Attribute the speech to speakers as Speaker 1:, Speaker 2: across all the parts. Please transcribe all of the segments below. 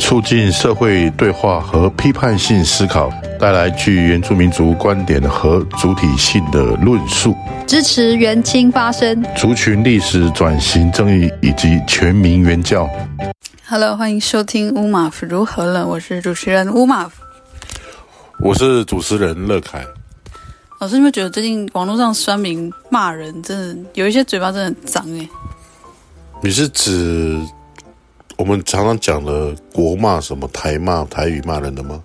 Speaker 1: 促进社会对话和批判性思考。带来具原住民族观点和主体性的论述，
Speaker 2: 支持原青发声，
Speaker 1: 族群历史转型正义以及全民原教。
Speaker 2: Hello，欢迎收听乌马夫如何了？我是主持人乌马夫，
Speaker 1: 我是主持人乐凯。
Speaker 2: 老师，你们觉得最近网络上酸民骂人，真的有一些嘴巴真的很脏哎？
Speaker 1: 你是指我们常常讲的国骂什么台骂台语骂人的吗？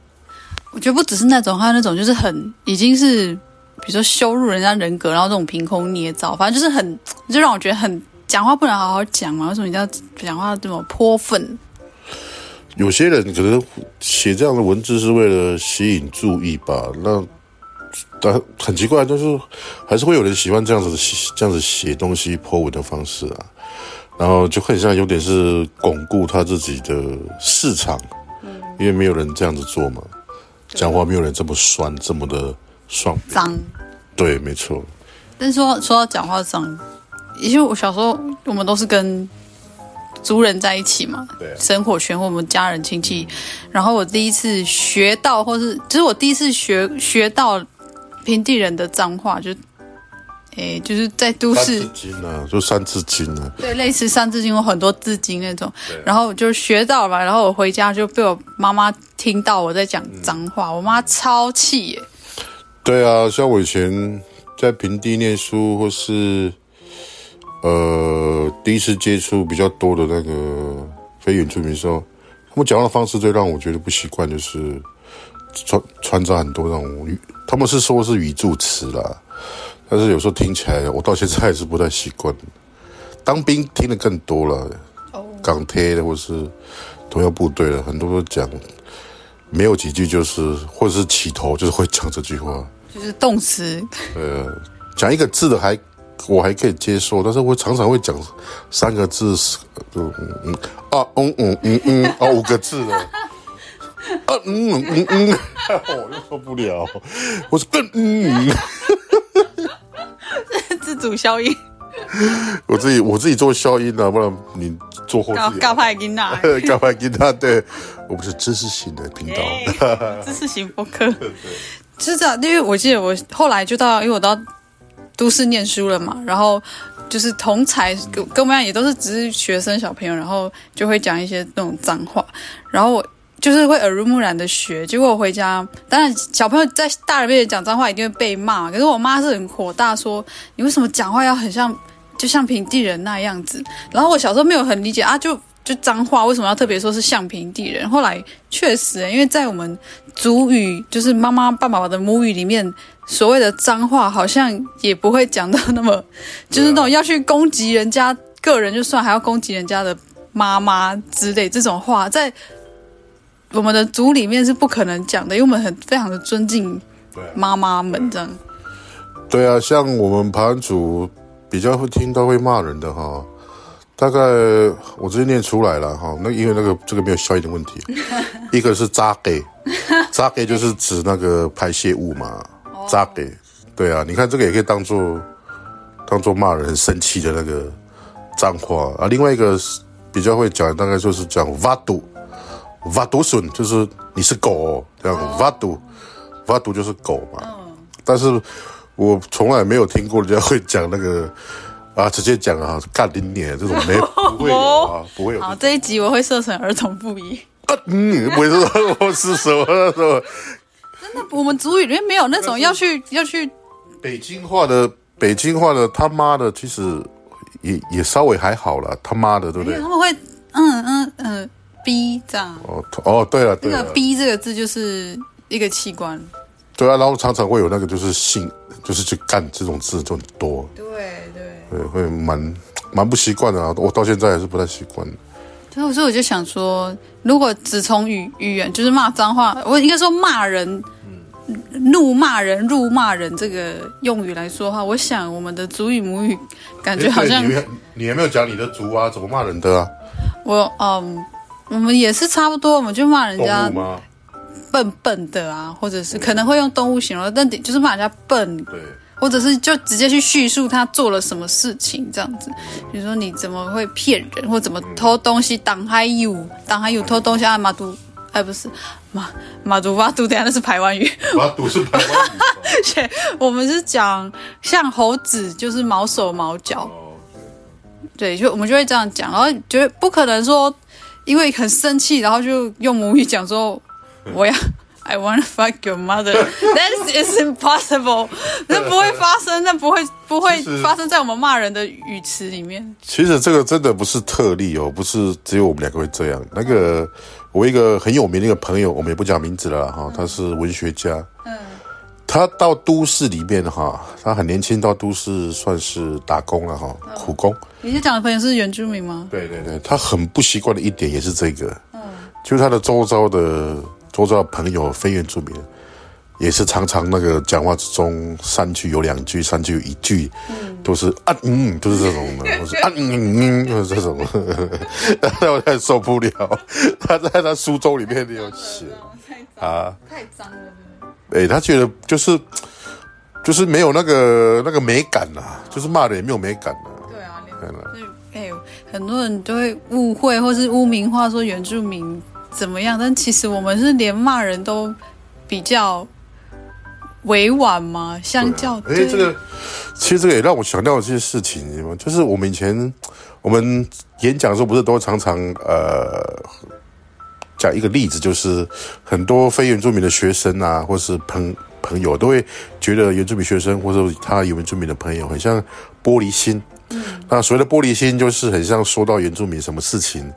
Speaker 2: 我觉得不只是那种，还有那种就是很已经是，比如说羞辱人家人格，然后这种凭空捏造，反正就是很，就让我觉得很讲话不能好好讲嘛。为什么一定要讲话这么泼粪？
Speaker 1: 有些人可能写这样的文字是为了吸引注意吧。那但很奇怪，就是还是会有人喜欢这样子这样子写东西泼文的方式啊。然后就很像有点是巩固他自己的市场，嗯，因为没有人这样子做嘛。讲话没有人这么酸，这么的爽
Speaker 2: 脏，
Speaker 1: 对，没错。
Speaker 2: 但是说说到讲话脏，因为我小时候我们都是跟族人在一起嘛，对，生活圈或我们家人亲戚。然后我第一次学到，或是就是我第一次学学到平地人的脏话，就诶，就是在都市。
Speaker 1: 三字经啊，就三字经啊。
Speaker 2: 对，类似三字经，有很多字经那种。然后就学到了，然后我回家就被我妈妈。听到我在讲脏话，嗯、我妈超气耶。
Speaker 1: 对啊，像我以前在平地念书，或是呃第一次接触比较多的那个非原住民的时候，他们讲话的方式最让我觉得不习惯，就是穿穿插很多那种语，他们是说是语助词啦，但是有时候听起来，我到现在还是不太习惯。当兵听的更多了，哦、港铁的或是同样部队的，很多都讲。没有几句就是，或者是起头就是会讲这句话，
Speaker 2: 就是动词。
Speaker 1: 呃，讲一个字的还我还可以接受，但是我常常会讲三个字，就嗯嗯啊嗯嗯嗯嗯啊五个字的，啊嗯嗯嗯嗯，我又受不了，我是更嗯，
Speaker 2: 自主消音。
Speaker 1: 我自己我自己做消音的，不然你做后期。
Speaker 2: 搞派吉娜，
Speaker 1: 嘎派吉娜，对，我们是知识型的频道，
Speaker 2: 欸、知识型播客。对，是这样，因为我记得我后来就到，因为我到都市念书了嘛，然后就是同才跟跟我们一样，也都是只是学生小朋友，然后就会讲一些那种脏话，然后我就是会耳濡目染的学。结果我回家，当然小朋友在大人面前讲脏话一定会被骂，可是我妈是很火大，说你为什么讲话要很像。就像平地人那样子，然后我小时候没有很理解啊，就就脏话为什么要特别说是像平地人？后来确实，因为在我们族语，就是妈妈爸爸的母语里面，所谓的脏话好像也不会讲到那么，就是那种要去攻击人家个人就算，还要攻击人家的妈妈之类这种话，在我们的组里面是不可能讲的，因为我们很非常的尊敬妈妈们这样。
Speaker 1: 对啊，像我们盘主。比较会听到会骂人的哈，大概我直接念出来了哈。那因为那个这个没有消音的问题，一个是渣给，渣给就是指那个排泄物嘛，渣给。对啊，你看这个也可以当做当做骂人很生气的那个脏话啊。另外一个比较会讲，大概就是讲挖堵，挖堵笋就是你是狗哦，这样挖堵，挖堵就是狗嘛，但是。我从来没有听过人家会讲那个啊，直接讲啊，干你脸这种没 不会有啊，不会有。
Speaker 2: 好，这一集我会设成儿童不宜。
Speaker 1: 啊，嗯，不会说我是什么什么。
Speaker 2: 真的，我们族语里面没有那种要去要去。
Speaker 1: 北京话的北京话的他妈的，其实也也稍微还好了，他妈的，对不对？
Speaker 2: 他们会嗯嗯嗯逼这样。
Speaker 1: 哦哦，对了，对了，
Speaker 2: 那个逼这个字就是一个器官。
Speaker 1: 对啊，然后常常会有那个就是性。就是去干这种字就很多，
Speaker 2: 对对
Speaker 1: 对，会蛮蛮不习惯的啊！我到现在还是不太习惯。
Speaker 2: 所以，所以我就想说，如果只从语语言就是骂脏话，我应该说骂人怒骂人、辱骂人这个用语来说的话，我想我们的族语母语感觉好像
Speaker 1: 你你有没有讲你的族啊？怎么骂人的啊？
Speaker 2: 我嗯，我们也是差不多，我们就骂人家笨笨的啊，或者是可能会用动物形容，但就是骂人家笨，
Speaker 1: 对，
Speaker 2: 或者是就直接去叙述他做了什么事情这样子，比如说你怎么会骗人，或怎么偷东西，挡还有挡还有偷东西啊，马都。哎，不是马马祖马祖，等下那是台湾语。
Speaker 1: 马祖是台湾语。
Speaker 2: 我们是讲像猴子，就是毛手毛脚。哦、对，就我们就会这样讲，然后觉得不可能说，因为很生气，然后就用母语讲说，我要 I wanna fuck your mother。That is impossible。那不会发生，那不会不会发生在我们骂人的语词里面。
Speaker 1: 其实这个真的不是特例哦，不是只有我们两个会这样。那个。我一个很有名的一个朋友，我们也不讲名字了哈，他是文学家。嗯，他到都市里面哈，他很年轻到都市算是打工了哈，苦工。
Speaker 2: 你是讲的朋友是原住民吗？
Speaker 1: 对对对，他很不习惯的一点也是这个，嗯，就是他的周遭的周遭的朋友非原住民。也是常常那个讲话之中三句有两句，三句有一句，嗯、都是啊嗯，都是这种的，都是啊嗯嗯，就是这种，然后我太受不了。他在他书中里面有写 啊，太脏了，哎、欸，他觉得就是就是没有那个那个美感呐、啊，就是骂人也没有美感呐、啊。对啊，对了，
Speaker 2: 哎、欸，很多人都会误会或是污名化说原住民怎么样，但其实我们是连骂人都比较。委婉嘛？相较，哎、啊，
Speaker 1: 这个其实这个也让我想到一些事情，就是我们以前我们演讲的时候，不是都常常呃讲一个例子，就是很多非原住民的学生啊，或是朋朋友，都会觉得原住民学生或者他有原住民的朋友很像玻璃心。嗯，那所谓的玻璃心，就是很像说到原住民什么事情，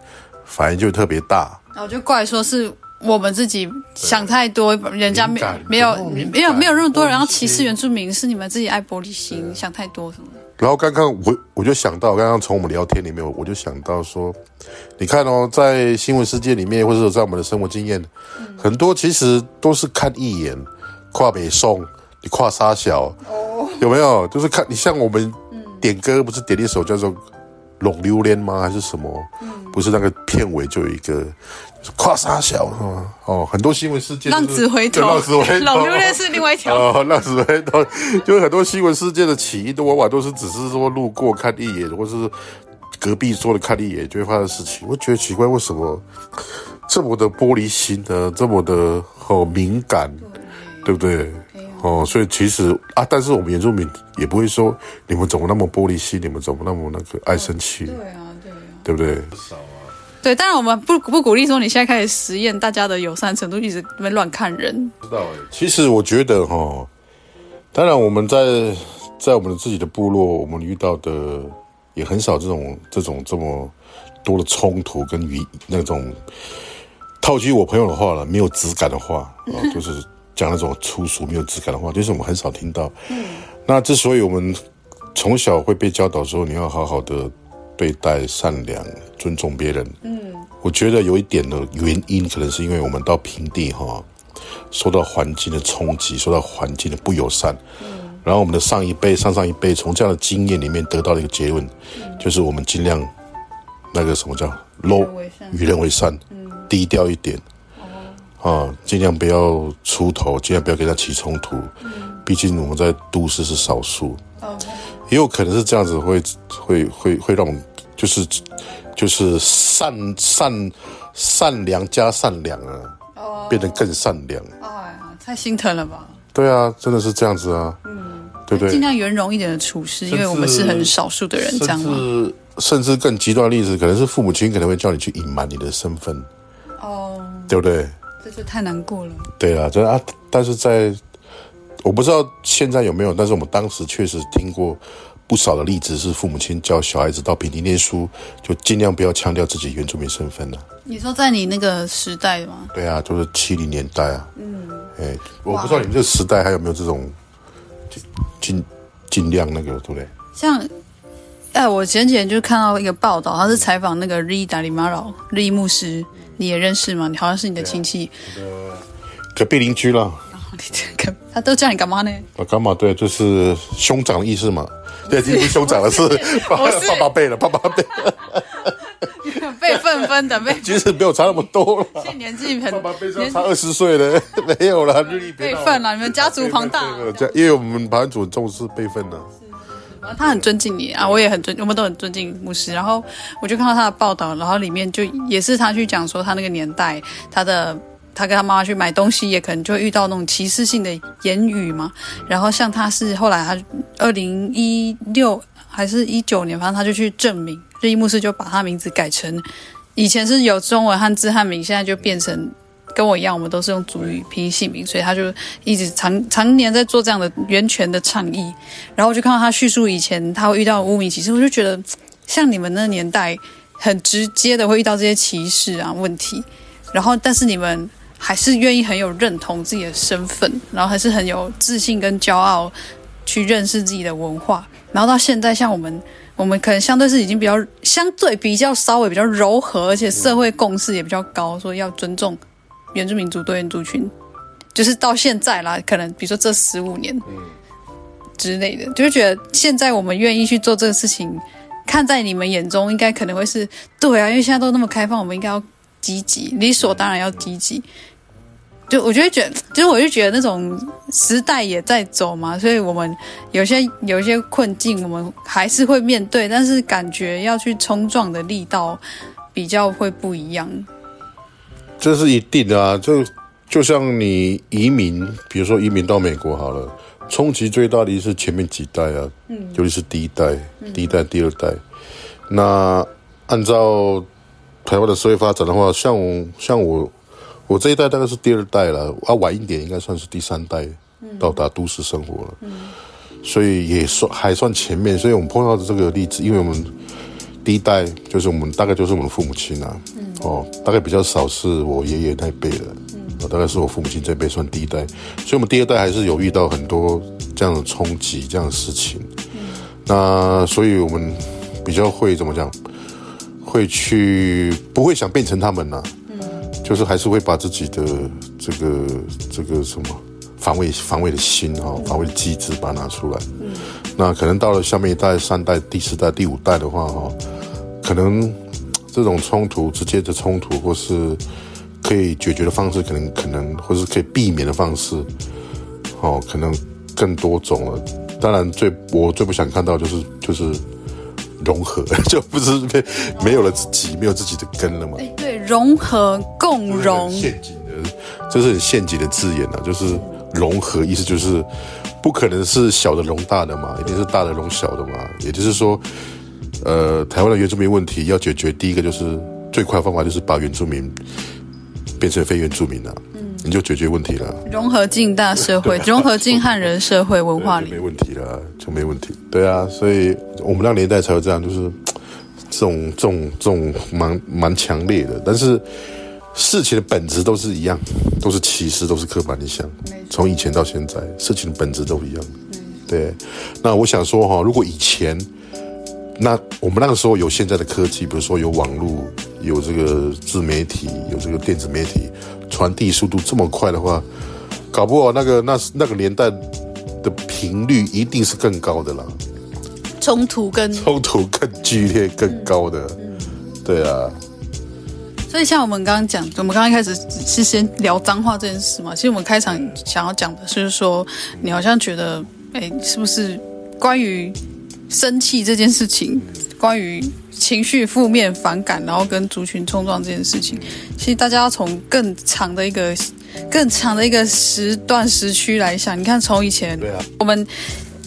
Speaker 1: 反应就特别大。
Speaker 2: 然后就怪说是。我们自己想太多，人家没没有没有没有那么多人要歧视原住民，是你们自己爱玻璃心，想太多什么。
Speaker 1: 然后刚刚我我就想到，刚刚从我们聊天里面，我就想到说，你看哦，在新闻世界里面，或者在我们的生活经验，很多其实都是看一眼，跨北宋，你跨沙小，有没有？就是看你像我们点歌，不是点一首叫做《龙榴莲》吗？还是什么？不是那个片尾就有一个。跨沙小是哦，很多新闻事件，
Speaker 2: 浪子回头，
Speaker 1: 浪子回头，
Speaker 2: 老榴莲是另外一条。
Speaker 1: 哦，浪子回头，就是很多新闻事件的起因，都往往都是只是说路过看一眼，或是隔壁桌的看一眼就会发生事情。我觉得奇怪，为什么这么的玻璃心呢？这么的哦敏感，对不对？哦，所以其实啊，但是我们原住民也不会说你们怎么那么玻璃心，你们怎么那么那个爱生气？对啊，对啊，对不对？
Speaker 2: 对，当然我们不不鼓励说你现在开始实验大家的友善程度，一直没乱看人。
Speaker 1: 知道哎，其实我觉得哈，当然我们在在我们自己的部落，我们遇到的也很少这种这种这么多的冲突跟与那种套句我朋友的话了，没有质感的话啊，就是讲那种粗俗没有质感的话，就是我们很少听到。嗯，那之所以我们从小会被教导说你要好好的。对待善良、尊重别人。嗯，我觉得有一点的原因，可能是因为我们到平地哈，受到环境的冲击，受到环境的不友善。嗯，然后我们的上一辈、上上一辈从这样的经验里面得到了一个结论，嗯，就是我们尽量那个什么叫 low，与人为善，嗯，低调一点。哦，啊，尽量不要出头，尽量不要跟他起冲突。嗯，毕竟我们在都市是少数。哦。也有可能是这样子会，会会会会让我们就是就是善善善良加善良啊，oh, 变得更善良。
Speaker 2: 哎呀，太心疼了吧？
Speaker 1: 对啊，真的是这样子啊。嗯，对不对？
Speaker 2: 尽量圆融一点的处事，因为我们是很少数的人，这样
Speaker 1: 吗？甚至更极端的例子，可能是父母亲可能会叫你去隐瞒你的身份。哦，oh, 对不对？
Speaker 2: 这就太难过了。
Speaker 1: 对啊，这啊，但是在。我不知道现在有没有，但是我们当时确实听过不少的例子，是父母亲叫小孩子到平地念书，就尽量不要强调自己原住民身份了。
Speaker 2: 你说在你那个时代吗？
Speaker 1: 对啊，就是七零年代啊。嗯。哎，我不知道你们这个时代还有没有这种尽尽量那个，对不对？
Speaker 2: 像，哎，我前几天就看到一个报道，他是采访那个日裔达里马劳日裔牧师，你也认识吗？你好像是你的亲戚，
Speaker 1: 隔壁邻居了。
Speaker 2: 他都叫你干嘛呢？
Speaker 1: 啊，干嘛？对，就是兄长的意思嘛。对，已经不是兄长了，是爸爸辈了，爸爸辈。
Speaker 2: 辈分分的辈，
Speaker 1: 其实没有差那么多了。
Speaker 2: 现在年纪很，
Speaker 1: 爸爸辈差二十岁了，没有了，日历
Speaker 2: 辈分了。你们家族庞大，
Speaker 1: 因为我们盘主重视辈分呢。
Speaker 2: 他很尊敬你啊，我也很尊，我们都很尊敬牧师。然后我就看到他的报道，然后里面就也是他去讲说他那个年代，他的他跟他妈妈去买东西，也可能就遇到那种歧视性的言语嘛。然后像他是后来他二零一六还是一九年，反正他就去证明，日裔牧师就把他名字改成以前是有中文汉字汉名，现在就变成。跟我一样，我们都是用族语批姓名，所以他就一直常常年在做这样的源泉的倡议。然后我就看到他叙述以前他会遇到污名歧视，我就觉得像你们那年代很直接的会遇到这些歧视啊问题。然后但是你们还是愿意很有认同自己的身份，然后还是很有自信跟骄傲去认识自己的文化。然后到现在，像我们，我们可能相对是已经比较相对比较稍微比较柔和，而且社会共识也比较高，所以要尊重。原住民族多元族群，就是到现在啦，可能比如说这十五年之类的，就是觉得现在我们愿意去做这个事情，看在你们眼中，应该可能会是对啊，因为现在都那么开放，我们应该要积极，理所当然要积极。就我就会觉得，就是我就觉得那种时代也在走嘛，所以我们有些有一些困境，我们还是会面对，但是感觉要去冲撞的力道比较会不一样。
Speaker 1: 这是一定的啊，就就像你移民，比如说移民到美国好了，冲击最大的是前面几代啊，嗯，尤其是第一代、第一代、第二代。那按照台湾的社会发展的话，像我像我我这一代大概是第二代了，啊，晚一点应该算是第三代到达都市生活了，嗯，所以也算还算前面。所以我们碰到的这个例子，因为我们第一代就是我们大概就是我们的父母亲啊。哦，大概比较少是我爷爷那辈的，嗯，大概是我父母亲这辈算第一代，所以我们第二代还是有遇到很多这样的冲击，这样的事情。嗯，那所以我们比较会怎么讲？会去不会想变成他们呢？嗯，就是还是会把自己的这个这个什么防卫防卫的心哈，防卫的机制把它拿出来。嗯，那可能到了下面一代、三代、第四代、第五代的话哈，可能。这种冲突，直接的冲突，或是可以解决的方式，可能可能，或是可以避免的方式，哦，可能更多种了。当然最，最我最不想看到就是就是融合，就不是没没有了自己，没有自己的根了嘛。
Speaker 2: 对，融合共融，
Speaker 1: 陷阱的，这是很陷阱的字眼啊，就是融合，意思就是不可能是小的融大的嘛，一定是大的融小的嘛，也就是说。呃，台湾的原住民问题要解决，第一个就是最快的方法就是把原住民变成非原住民了，嗯，你就解决问题了。
Speaker 2: 融合进大社会，融合进汉人社会文化里，
Speaker 1: 没问题了，就没问题。对啊，所以我们那年代才有这样，就是 这种这种这种蛮蛮强烈的。但是事情的本质都是一样，都是歧视，都是刻板印象。从以前到现在，事情的本质都一样。对。那我想说哈，如果以前。那我们那个时候有现在的科技，比如说有网络，有这个自媒体，有这个电子媒体，传递速度这么快的话，搞不好那个那那个年代的频率一定是更高的啦，
Speaker 2: 冲突更
Speaker 1: 冲突更剧烈、更高的，对啊。
Speaker 2: 所以像我们刚刚讲，我们刚刚一开始是先聊脏话这件事嘛，其实我们开场想要讲的是说，你好像觉得，哎，是不是关于？生气这件事情，关于情绪负面、反感，然后跟族群冲撞这件事情，其实大家要从更长的一个、更长的一个时段时区来想。你看，从以前，对啊，我们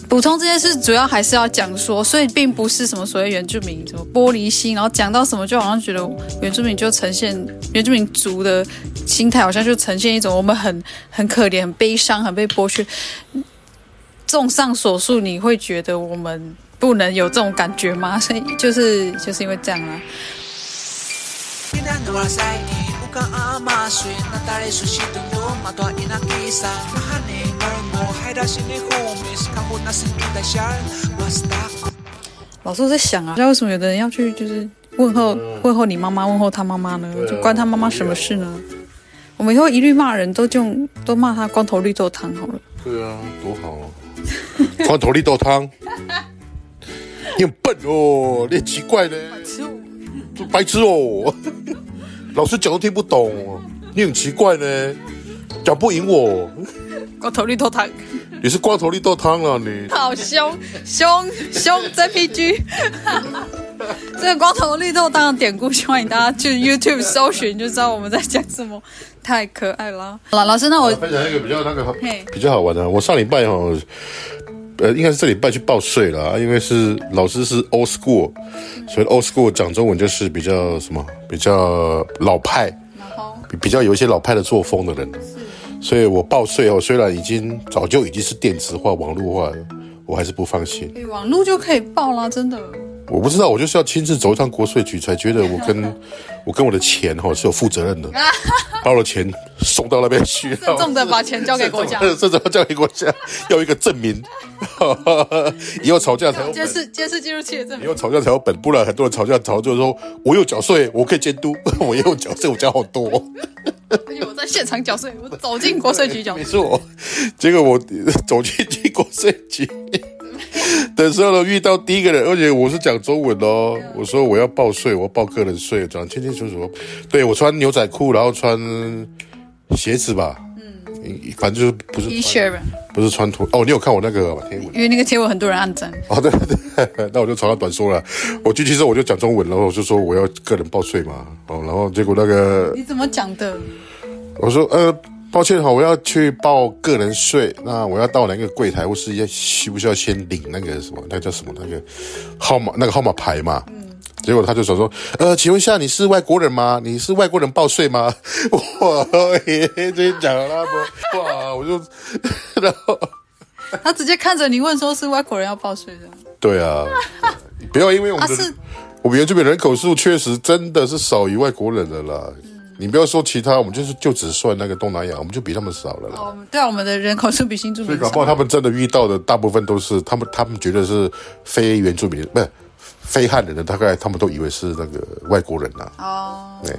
Speaker 2: 补充这件事，主要还是要讲说，所以并不是什么所谓原住民什么玻璃心，然后讲到什么就好像觉得原住民就呈现原住民族的心态，好像就呈现一种我们很很可怜、很悲伤、很被剥削。综上所述，你会觉得我们。不能有这种感觉吗？所以就是就是因为这样啊。老师我在想啊，不知道为什么有的人要去就是问候问候你妈妈，问候他妈妈呢？就关他妈妈什么事呢？我们以后一律骂人都用都骂他光头绿豆汤好了。
Speaker 1: 对啊，多好啊！光头绿豆汤，你很笨哦，你很奇怪呢，白痴哦，老师讲都听不懂，你很奇怪呢，讲不赢我。
Speaker 2: 光头绿豆汤，
Speaker 1: 你是光头绿豆汤啊你？
Speaker 2: 好凶凶凶 JPG，这个光头绿豆汤的典故，欢迎大家去 YouTube 搜寻，就知道我们在讲什么。太可爱了。好了，老师，那我
Speaker 1: 分享一个比较那个比较好玩的。我上礼拜哈，呃，应该是这礼拜去报税了，因为是老师是 old school，所以 old school 讲中文就是比较什么，比较老派，比比较有一些老派的作风的人。所以我报税哦，虽然已经早就已经是电子化、网络化了，我还是不放心。
Speaker 2: 网络就可以报啦，真的。
Speaker 1: 我不知道，我就是要亲自走一趟国税局，才觉得我跟 我跟我的钱哈是有负责任的，把我的钱送到那边去，
Speaker 2: 郑重的把钱交给国家，
Speaker 1: 郑重的交给国家，要一个证明，以后吵架才有
Speaker 2: 监视监视记录器的证明，
Speaker 1: 以后吵架才有本，不然很多人吵架吵就是说我有缴税，我可以监督，我也有缴税，我缴好多。
Speaker 2: 而且我在现场缴税，我走进国税局缴税。
Speaker 1: 没错，结果我走进去国税局 的时候呢，遇到第一个人，而且我是讲中文哦。我说我要报税，我要报个人税，讲清清楚楚。对，我穿牛仔裤，然后穿鞋子吧。嗯，反正就是不是
Speaker 2: T，
Speaker 1: 不是穿拖。哦，你有看我那个贴文？
Speaker 2: 因为那个贴文很多人按赞。
Speaker 1: 哦，对对，那我就长话短说了。我进去之后我就讲中文，然后我就说我要个人报税嘛。哦，然后结果那个
Speaker 2: 你怎么讲的？
Speaker 1: 我说呃，抱歉哈，我要去报个人税，那我要到哪个柜台，或是要需不需要先领那个什么，那个叫什么那个号码那个号码牌嘛？嗯。结果他就说说，呃，请问一下，你是外国人吗？你是外国人报税吗？哇，这真讲了不？哇，我就 然后
Speaker 2: 他直接看着你问，说是外国人要报税的。
Speaker 1: 对啊，不要因为我们的、啊、我们原住民人口数确实真的是少于外国人的啦。你不要说其他，我们就是就只算那个东南亚，我们就比他们少了啦。
Speaker 2: 哦，对啊，我们的人口是比新住民少。
Speaker 1: 所以搞不好他们真的遇到的大部分都是他们，他们觉得是非原住民，不是非汉人的，大概他们都以为是那个外国人呐。哦。对。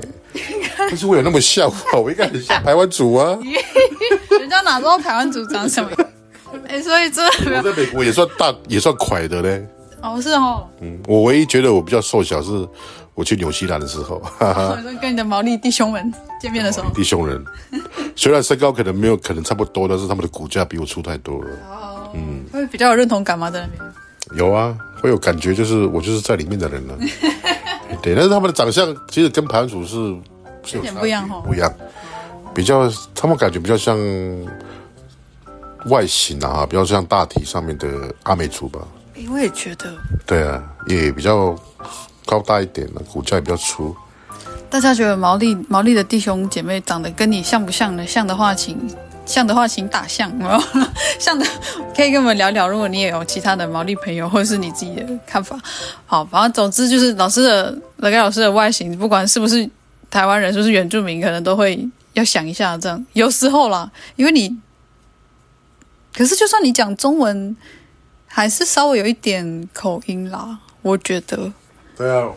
Speaker 1: 但是我有那么像吗？我应该很像台湾族啊。
Speaker 2: 人家哪知道台湾族长什么？哎，所以这
Speaker 1: 我在美国也算大，也算快的嘞。
Speaker 2: 哦，是哦。
Speaker 1: 嗯，我唯一觉得我比较瘦小是。我去纽西兰的时候，哈哈，
Speaker 2: 跟你的毛利弟兄们见面的时候，
Speaker 1: 弟兄人，虽然身高可能没有，可能差不多，但是他们的骨架比我粗太多了。
Speaker 2: 哦，嗯，会比较有认同感吗？在那边？
Speaker 1: 有啊，会有感觉，就是我就是在里面的人了。对，但是他们的长相其实跟排湾族是
Speaker 2: 有点不一样哈，
Speaker 1: 不一样，比较他们感觉比较像外形啊，比较像大体上面的阿美族吧。
Speaker 2: 我也觉得。
Speaker 1: 对啊，也比较。高大一点的，骨架也比较粗。
Speaker 2: 大家觉得毛利毛利的弟兄姐妹长得跟你像不像呢？像的话，请像的话，请打像。像的可以跟我们聊聊。如果你也有其他的毛利朋友，或者是你自己的看法，好，反正总之就是老师的乐该老师的外形，不管是不是台湾人，是不是原住民，可能都会要想一下。这样有时候啦，因为你，可是就算你讲中文，还是稍微有一点口音啦，我觉得。
Speaker 1: 对啊，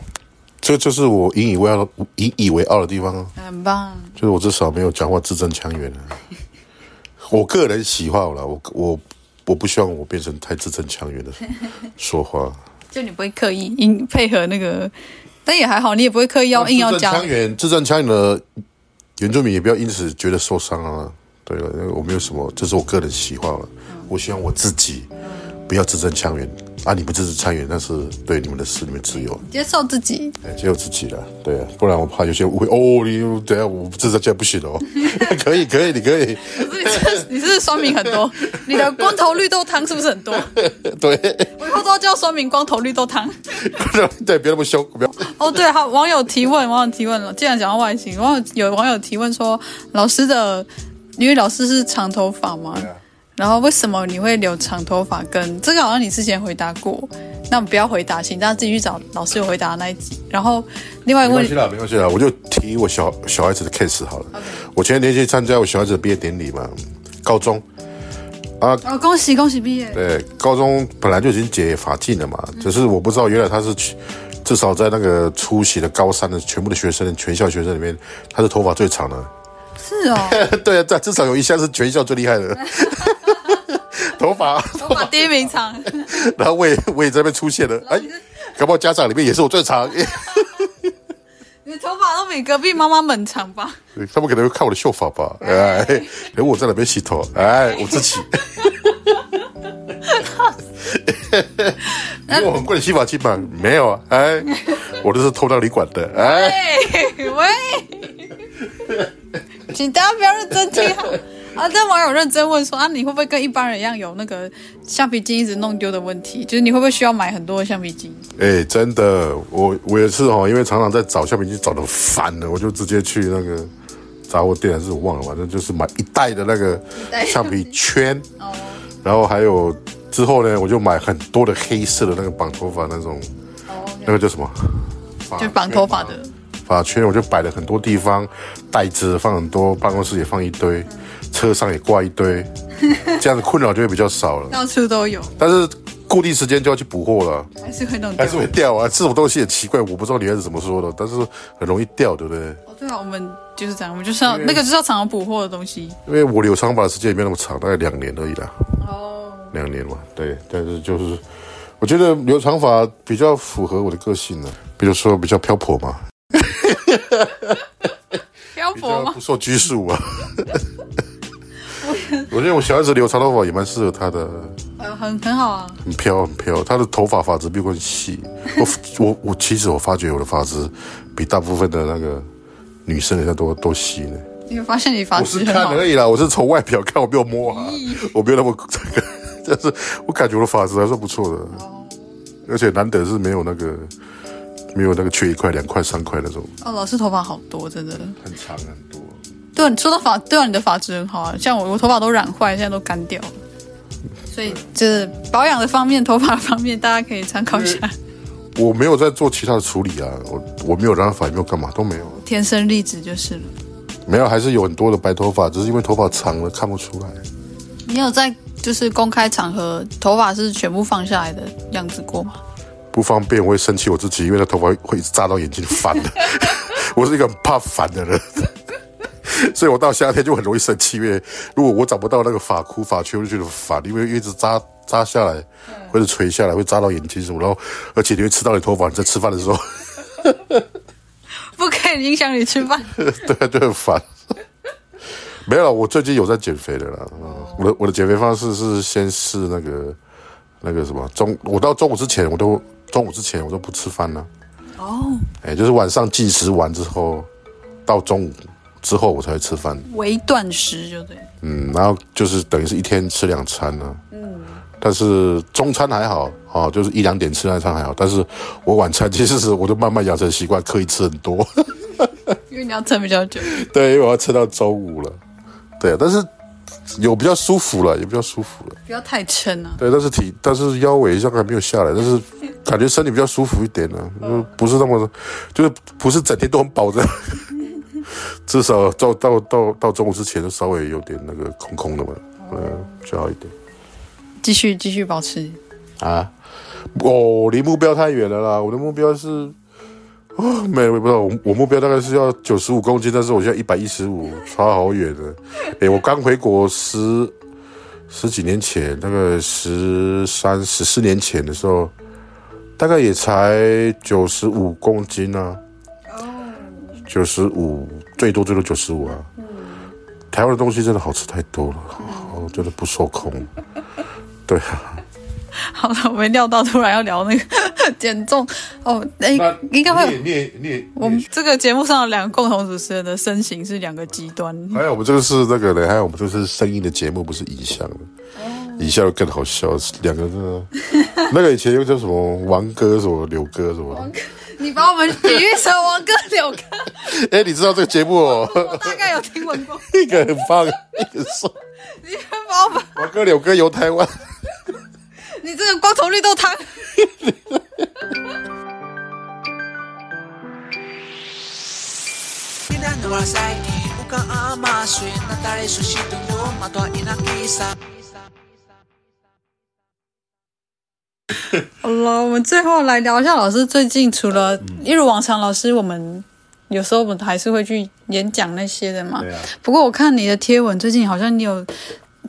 Speaker 1: 这就是我引以为傲、引以为傲的地方啊！
Speaker 2: 很棒，
Speaker 1: 就是我至少没有讲话字正腔圆的。我个人喜好了，我我我不希望我变成太字正腔圆的说话。
Speaker 2: 就你不会刻意应配合那个，但也还好，你也不会刻意要硬要讲。字正腔
Speaker 1: 圆，字正腔圆的原住民也不要因此觉得受伤啊！对了，因为我没有什么，这是我个人喜好了。我希望我自己不要字正腔圆。啊！你不支持参与，那是对你们的事，你们自由，
Speaker 2: 接受自己，
Speaker 1: 接受自己了，对啊，不然我怕有些误会哦。你等下我这这这不行哦，可以可以，你可以。
Speaker 2: 可是你是你是酸民很多，你的光头绿豆汤是不是很多？
Speaker 1: 对，
Speaker 2: 我以后都要叫酸民光头绿豆汤。
Speaker 1: 对，别那么凶，不要。
Speaker 2: 哦，对，好，网友提问，网友提问了。既然讲到外形，网友有网友提问说，老师的，因为老师是长头发嘛。然后为什么你会留长头发？跟这个好像你之前回答过，那我们不要回答，请大家自己去找老师有回答的那一集。然后另外一个问题，
Speaker 1: 没关系啦，没关系啦，我就提我小小孩子的 case 好了。我前几天去参加我小孩子的毕业典礼嘛，高中啊，
Speaker 2: 哦，恭喜恭喜毕业。
Speaker 1: 对，高中本来就已经解法禁了嘛，嗯、只是我不知道原来他是去至少在那个出席的高三的全部的学生，全校学生里面，他是头发最长的。
Speaker 2: 是哦，
Speaker 1: 对啊，对，至少有一项是全校最厉害的。头发，
Speaker 2: 头发第一名长，
Speaker 1: 然后我也我也在那边出现了。哎，搞不好家长里面也是我最长。
Speaker 2: 你的头发都比隔壁妈妈们长吧？
Speaker 1: 他们可能会看我的秀发吧？哎，然后我在那边洗头，哎，我自己。因为我很贵的洗发精嘛？没有啊，哎，我都是偷到你管的。哎，
Speaker 2: 喂，请大家不要认真听好。啊！这网友认真问说：“啊，你会不会跟一般人一样有那个橡皮筋一直弄丢的问题？就是你会不会需要买很多的橡皮筋？”
Speaker 1: 哎，真的，我我也是哦，因为常常在找橡皮筋找的烦了，我就直接去那个杂货店，还是我忘了，反正就是买一袋的那个橡皮圈。哦。然后还有之后呢，我就买很多的黑色的那个绑头发那种，哦。那个叫什么？
Speaker 2: 就绑头发的
Speaker 1: 发圈，我就摆了很多地方，袋子放很多，办公室也放一堆。嗯车上也挂一堆，这样子困扰就会比较少了。
Speaker 2: 到处都有，
Speaker 1: 但是固定时间就要去补货了，
Speaker 2: 还是会弄，
Speaker 1: 还是会掉啊。这种东西也奇怪，我不知道女孩子怎么说的，但是很容易掉，对不对？
Speaker 2: 哦，对啊，我们就是这样，我们就是要那个就是要常常补货的东西。
Speaker 1: 因为我留长发的时间也没有那么长，大概两年而已啦。哦，两年嘛，对，但是就是我觉得留长发比较符合我的个性呢，比如说比较漂泊嘛，
Speaker 2: 飘泊吗？
Speaker 1: 不受拘束啊。我觉得我小孩子留长头发也蛮适合他的，
Speaker 2: 呃，很很好啊，
Speaker 1: 很飘很飘。他的头发发质比我细，我 我我其实我发觉我的发质比大部分的那个女生人家都都细呢。
Speaker 2: 你会发现你发质？我
Speaker 1: 是看而已啦，我是从外表看，我没有摸啊，我没有那么这个，但是我感觉我的发质还算不错的，而且难得是没有那个没有那个缺一块两块三块那种。
Speaker 2: 哦，老师头发好多，真的
Speaker 1: 很长很多。
Speaker 2: 对，说到发，对啊，你的发质很好啊，像我，我头发都染坏，现在都干掉了。所以就是保养的方面，头发的方面，大家可以参考一下。
Speaker 1: 我没有在做其他的处理啊，我我没有染发，也没有干嘛，都没有。
Speaker 2: 天生丽质就是了。
Speaker 1: 没有，还是有很多的白头发，只是因为头发长了看不出来。
Speaker 2: 你有在就是公开场合头发是全部放下来的样子过吗？
Speaker 1: 不方便，我会生气我自己，因为那头发会一直扎到眼睛烦的。我是一个很怕烦的人。所以我到夏天就很容易生气，因为如果我找不到那个发箍、发圈，我就觉得烦，因为一直扎扎下来，或者垂下来，会扎到眼睛什么，然后而且你会吃到你头发。你在吃饭的时候，
Speaker 2: 不可以影响你吃饭。
Speaker 1: 对，就很烦。没有，我最近有在减肥的啦。我的我的减肥方式是先试那个那个什么中，我到中午之前我都中午之前我都不吃饭了。哦，哎，就是晚上进食完之后到中午。之后我才会吃饭，
Speaker 2: 微断食就对。
Speaker 1: 嗯，然后就是等于是一天吃两餐呢、啊。嗯，但是中餐还好哦，就是一两点吃那餐还好。但是我晚餐其实是我就慢慢养成习惯，刻意吃很多。
Speaker 2: 因为你要撑比较久。
Speaker 1: 对，因为我要撑到周五了。对，但是有比较舒服了，也比较舒服了。
Speaker 2: 不要太撑啊。
Speaker 1: 对，但是体但是腰围上还没有下来，但是感觉身体比较舒服一点呢、啊，就不是那么，就是不是整天都很饱着。至少到到到到中午之前，就稍微有点那个空空的嘛，嗯，就好一点。
Speaker 2: 继续继续保持
Speaker 1: 啊！哦，离目标太远了啦！我的目标是，哦，没有，我不知道，我我目标大概是要九十五公斤，但是我现在一百一十五，差好远呢。哎，我刚回国十十几年前，大概十三十四年前的时候，大概也才九十五公斤啊。九十五，最多最多九十五啊！嗯、台湾的东西真的好吃太多了，真的不受控。对啊，
Speaker 2: 好了，我没料到突然要聊那个减重哦。哎，应该会。
Speaker 1: 你也你也
Speaker 2: 我们这个节目上的两个共同主持人的身形是两个极端。
Speaker 1: 还有我们这个是那个呢，还有我们这个是声音的节目，不是影像的。哦、影像更好笑，两个是 那个以前又叫什么王哥什么柳哥什么。
Speaker 2: 你把我们比喻成王哥柳哥，
Speaker 1: 哎，你知道这个节目哦？
Speaker 2: 我大概有听闻过。
Speaker 1: 一个很棒，一个瘦。
Speaker 2: 你把我们
Speaker 1: 王哥柳哥游台湾。
Speaker 2: 你这个光头绿豆汤。好了，我们最后来聊一下老师最近除了一如往常，老师我们有时候我们还是会去演讲那些的嘛。
Speaker 1: 啊。
Speaker 2: 不过我看你的贴文，最近好像你有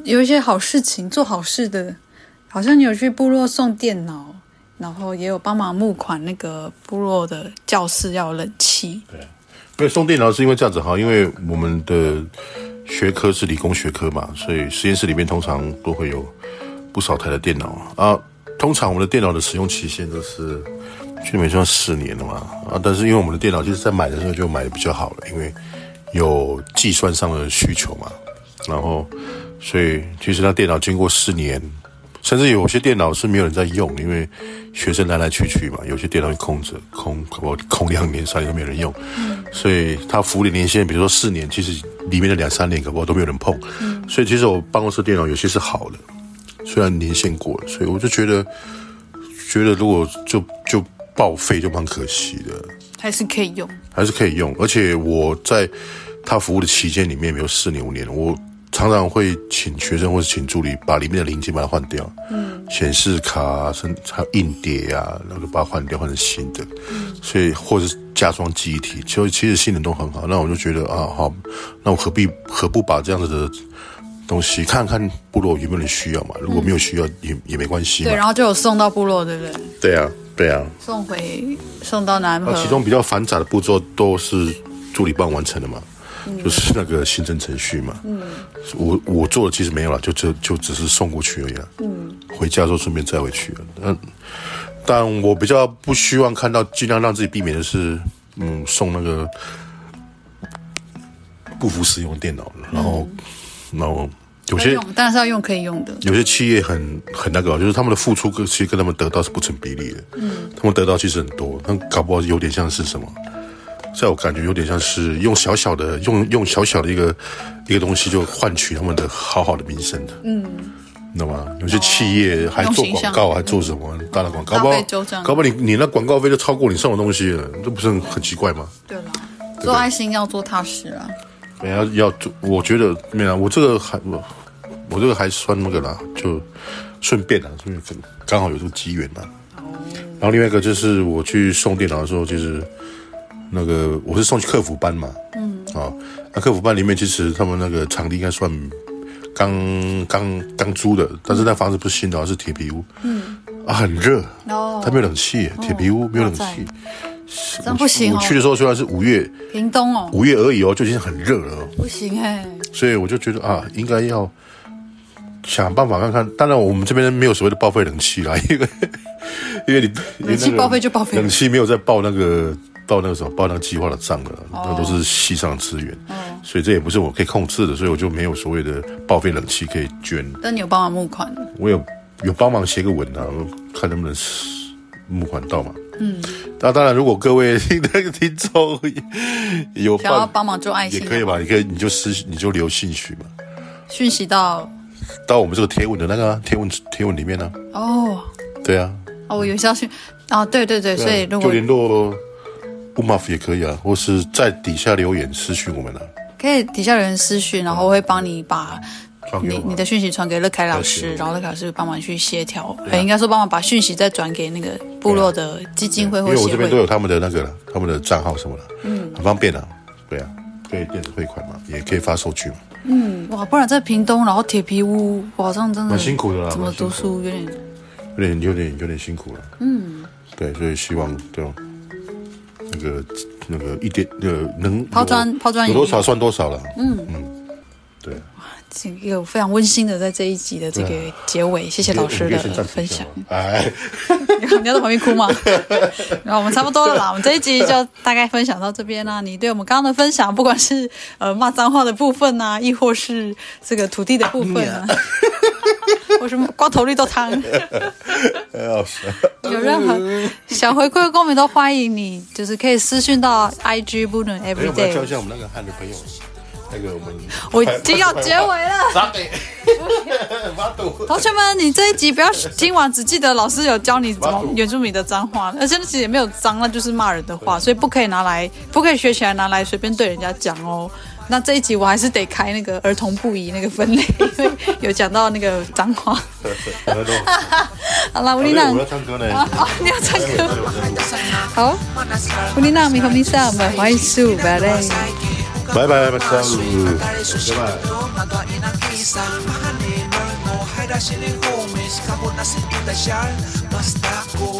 Speaker 2: 有一些好事情做好事的，好像你有去部落送电脑，然后也有帮忙募款，那个部落的教室要冷气。
Speaker 1: 对，因为送电脑是因为这样子哈，因为我们的学科是理工学科嘛，所以实验室里面通常都会有不少台的电脑啊。通常我们的电脑的使用期限都是。去年算四年了嘛啊，但是因为我们的电脑就是在买的时候就买的比较好了，因为有计算上的需求嘛，然后所以其实那电脑经过四年，甚至有些电脑是没有人在用，因为学生来来去去嘛，有些电脑会空着空，我空两年三年都没有人用，所以它服务的年限，比如说四年，其实里面的两三年可不都没有人碰，所以其实我办公室电脑有些是好的，虽然年限过了，所以我就觉得觉得如果就就。报废就蛮可惜的，
Speaker 2: 还是可以用，
Speaker 1: 还是可以用。而且我在他服务的期间里面，没有四年五年，我常常会请学生或者请助理把里面的零件把它换掉，嗯，显示卡、甚至还有硬碟啊，然后就把它换掉，换成新的。嗯，所以或者是加装记忆体，其实其实性能都很好。那我就觉得啊，好，那我何必何不把这样子的东西看看部落有没有人需要嘛？如果没有需要，嗯、也也没关系。
Speaker 2: 对，然后就有送到部落，对不对？
Speaker 1: 对啊。对啊，
Speaker 2: 送回送到南和。
Speaker 1: 其中比较繁杂的步骤都是助理帮完成的嘛，嗯、就是那个行政程序嘛。嗯，我我做的其实没有了，就就就只是送过去而已了。嗯，回家之后顺便载回去了。嗯，但我比较不希望看到，尽量让自己避免的是，嗯，送那个不符使用电脑，然后，嗯、然后。有些
Speaker 2: 当然是要用可以用的。
Speaker 1: 有些企业很很那个，就是他们的付出跟其实跟他们得到是不成比例的。嗯，他们得到其实很多，但搞不好有点像是什么，在我感觉有点像是用小小的用用小小的一个一个东西就换取他们的好好的名声的。嗯，你知道吗？有些企业还做广告，还做什么大的广告，搞不好搞不好你你那广告费就超过你送的东西了，这不是很很奇怪吗？
Speaker 2: 对了，做爱心要做踏实啊。
Speaker 1: 要要做，我觉得没有，我这个还我我这个还算那个啦，就顺便啦，顺便刚好有这个机缘啦。然后另外一个就是我去送电脑的时候，就是那个我是送去客服班嘛，嗯，啊，那客服班里面其实他们那个场地应该算刚刚刚租的，但是那房子不是新的，是铁皮屋，嗯，啊很热，哦，它没有冷气，铁皮屋没有冷气。
Speaker 2: 真不行哦！
Speaker 1: 我去的时候虽然是五月，
Speaker 2: 屏东哦，
Speaker 1: 五月而已哦，就已经很热了。
Speaker 2: 不行哎，
Speaker 1: 所以我就觉得啊，应该要想办法看看。当然，我们这边没有所谓的报废冷气啦，因为因为你
Speaker 2: 冷气报废就报废，
Speaker 1: 冷气没有在报那个报那个什么报那个计划的账了，那都是系上的资源，所以这也不是我可以控制的，所以我就没有所谓的报废冷气可以捐。
Speaker 2: 但你有帮忙募款？
Speaker 1: 我有有帮忙写个文啊，看能不能募款到嘛。嗯，那当然，如果各位那 个听众有
Speaker 2: 想要帮忙做爱心，
Speaker 1: 也可以吧？你可以，你就私，你就留信息嘛。
Speaker 2: 讯息到
Speaker 1: 到我们这个贴文的那个贴文贴文里面呢？
Speaker 2: 哦，
Speaker 1: 对啊。
Speaker 2: 哦，我有消息啊，对对对，所以如果
Speaker 1: 就联络布马夫也可以啊，或是在底下留言私讯我们啊。
Speaker 2: 可以底下留言私讯，然后我会帮你把。你你的讯息传给乐凯老师，然后乐凯老师帮忙去协调，应该说帮忙把讯息再转给那个部落的基金会或协会。
Speaker 1: 因为我这边都有他们的那个了，他们的账号什么的，嗯，很方便的，对啊，可以电子汇款嘛，也可以发收据嘛。
Speaker 2: 嗯，哇，不然在屏东，然后铁皮屋，哇，这样真的
Speaker 1: 蛮辛苦的啦，
Speaker 2: 怎么读书有点
Speaker 1: 有点有点有点辛苦了。嗯，对，所以希望对那个那个一点呃能
Speaker 2: 抛砖抛砖
Speaker 1: 有多少算多少了。嗯嗯，对。
Speaker 2: 一个非常温馨的，在这一集的这个结尾，啊、谢谢老师的分享。哎，你要在旁边哭吗？然后我们差不多了啦，我们这一集就大概分享到这边啦、啊。你对我们刚刚的分享，不管是呃骂脏话的部分啊，亦或是这个土地的部分啊，或是光头绿豆汤，有任何想回馈的公民都欢迎你，就是可以私讯到 IG 不能 everyday。
Speaker 1: 教一下我们那个汉的朋友。那个我们
Speaker 2: 我已经要结尾了。同学们，你这一集不要听完，只记得老师有教你怎么原住民的脏话，而且那其实也没有脏，那就是骂人的话，所以不可以拿来，不可以学起来拿来随便对人家讲哦。那这一集我还是得开那个儿童不宜那个分类，因为有讲到那个脏话。好了，乌丽娜，
Speaker 1: 我要唱歌呢。
Speaker 2: 哦，你要唱歌。好，乌丽娜，米和米萨，我们欢迎苏拜嘞。
Speaker 1: 拜拜，拜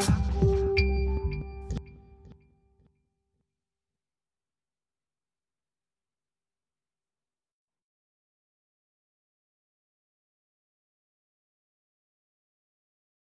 Speaker 1: 拜。